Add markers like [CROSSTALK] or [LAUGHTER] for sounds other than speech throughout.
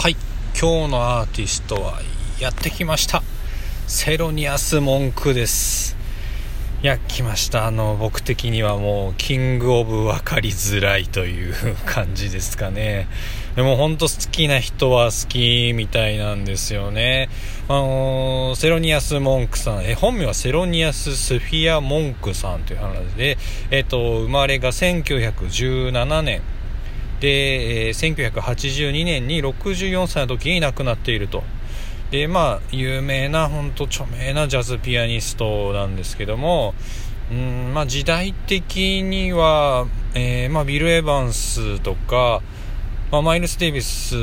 はい。今日のアーティストはやってきました。セロニアス・モンクです。いや来ました。あの僕的にはもうキングオブ分かりづらいという感じですかね。でも本当好きな人は好きみたいなんですよね。あのセロニアス・モンクさん。え本名はセロニアス・スフィア・モンクさんという話で。えっと生まれが1917年。で、えー、1982年に64歳の時に亡くなっていると。で、まあ、有名な、本当著名なジャズピアニストなんですけども、うんまあ、時代的には、えー、まあ、ビル・エヴァンスとか、まあ、マイルス・デイビス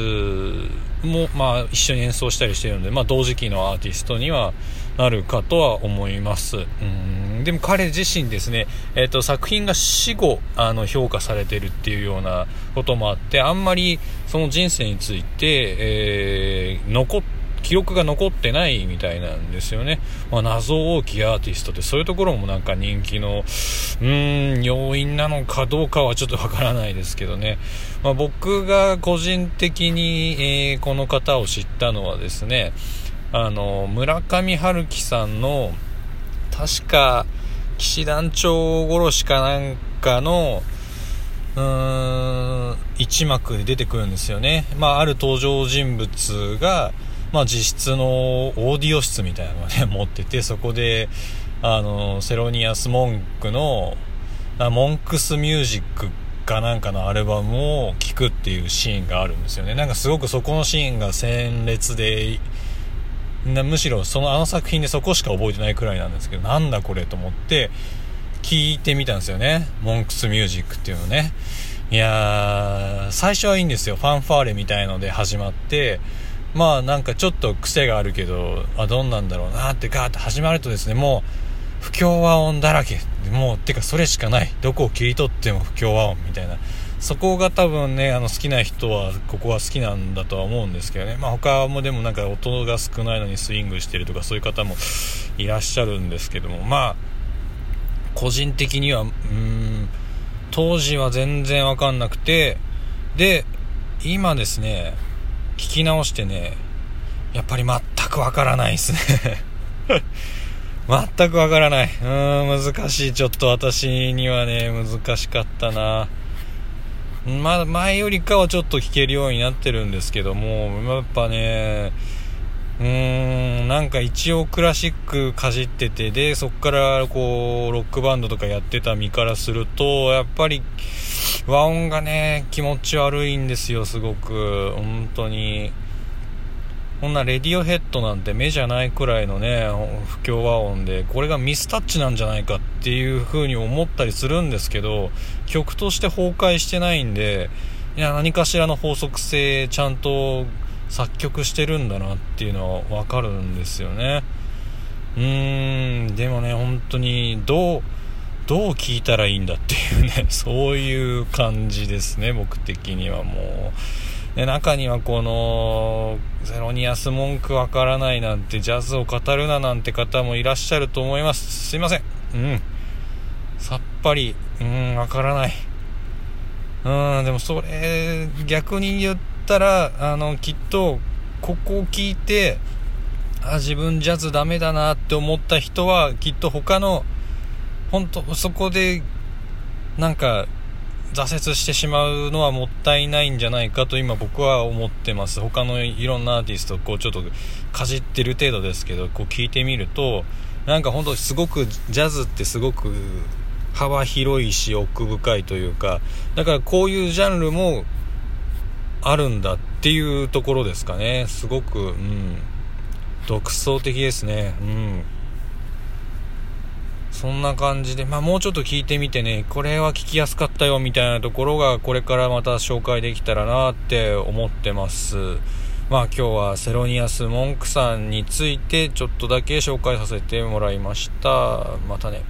も、まあ、一緒に演奏したりしているので、ま、同時期のアーティストにはなるかとは思います。うんでも彼自身ですね、えーと、作品が死後あの評価されてるっていうようなこともあってあんまりその人生について、えー、残記録が残ってないみたいなんですよね、まあ、謎多きアーティストってそういうところもなんか人気のうーん要因なのかどうかはちょっとわからないですけどね、まあ、僕が個人的に、えー、この方を知ったのはですねあの村上春樹さんの確か騎士団長殺しかなんかのうーん一幕で出てくるんですよね、まあ、ある登場人物が、まあ、実質のオーディオ室みたいなのをね [LAUGHS] 持っててそこであのセロニアス・モンクのモンクスミュージックかなんかのアルバムを聴くっていうシーンがあるんですよね。なんかすごくそこのシーンが鮮烈でむしろそのあの作品でそこしか覚えてないくらいなんですけどなんだこれと思って聞いてみたんですよね。モンクスミュージックっていうのね。いやー最初はいいんですよ。ファンファーレみたいので始まってまあなんかちょっと癖があるけどあどんなんだろうなってガーッと始まるとですねもう不協和音だらけ。もうてかそれしかない。どこを切り取っても不協和音みたいな。そこが多分ねあの好きな人はここは好きなんだとは思うんですけどね、まあ、他もでもなんか音が少ないのにスイングしてるとかそういう方もいらっしゃるんですけどもまあ個人的にはうん当時は全然わかんなくてで今ですね聞き直してねやっぱり全くわからないですね [LAUGHS] 全くわからない。うん、難しい。ちょっと私にはね、難しかったな。ま前よりかはちょっと聴けるようになってるんですけども、やっぱね、うーん、なんか一応クラシックかじってて、で、そっからこう、ロックバンドとかやってた身からすると、やっぱり、和音がね、気持ち悪いんですよ、すごく。本当に。こんなレディオヘッドなんて目じゃないくらいのね、不協和音で、これがミスタッチなんじゃないかっっていう風に思ったりするんですけど、曲として崩壊してないんで、いや、何かしらの法則性ちゃんと作曲してるんだなっていうのはわかるんですよね。うーん、でもね、本当に、どう、どう聞いたらいいんだっていうね、そういう感じですね、僕的にはもう。で中にはこのゼロニアス文句わからないなんてジャズを語るななんて方もいらっしゃると思います。すいません。うん。さっぱりうんわからない。うんでもそれ逆に言ったらあのきっとここを聞いてあ自分ジャズダメだなって思った人はきっと他の本当そこでなんか挫折してしまうのはもったいないんじゃないかと今僕は思ってます。他のいろんなアーティストこうちょっとかじってる程度ですけどこう聞いてみるとなんか本当すごくジャズってすごく幅広いし奥深いというかだからこういうジャンルもあるんだっていうところですかね。すごくうん。独創的ですね。うん。そんな感じで、まあもうちょっと聞いてみてね、これは聞きやすかったよみたいなところがこれからまた紹介できたらなって思ってます。まあ今日はセロニアス・モンクさんについてちょっとだけ紹介させてもらいました。またね。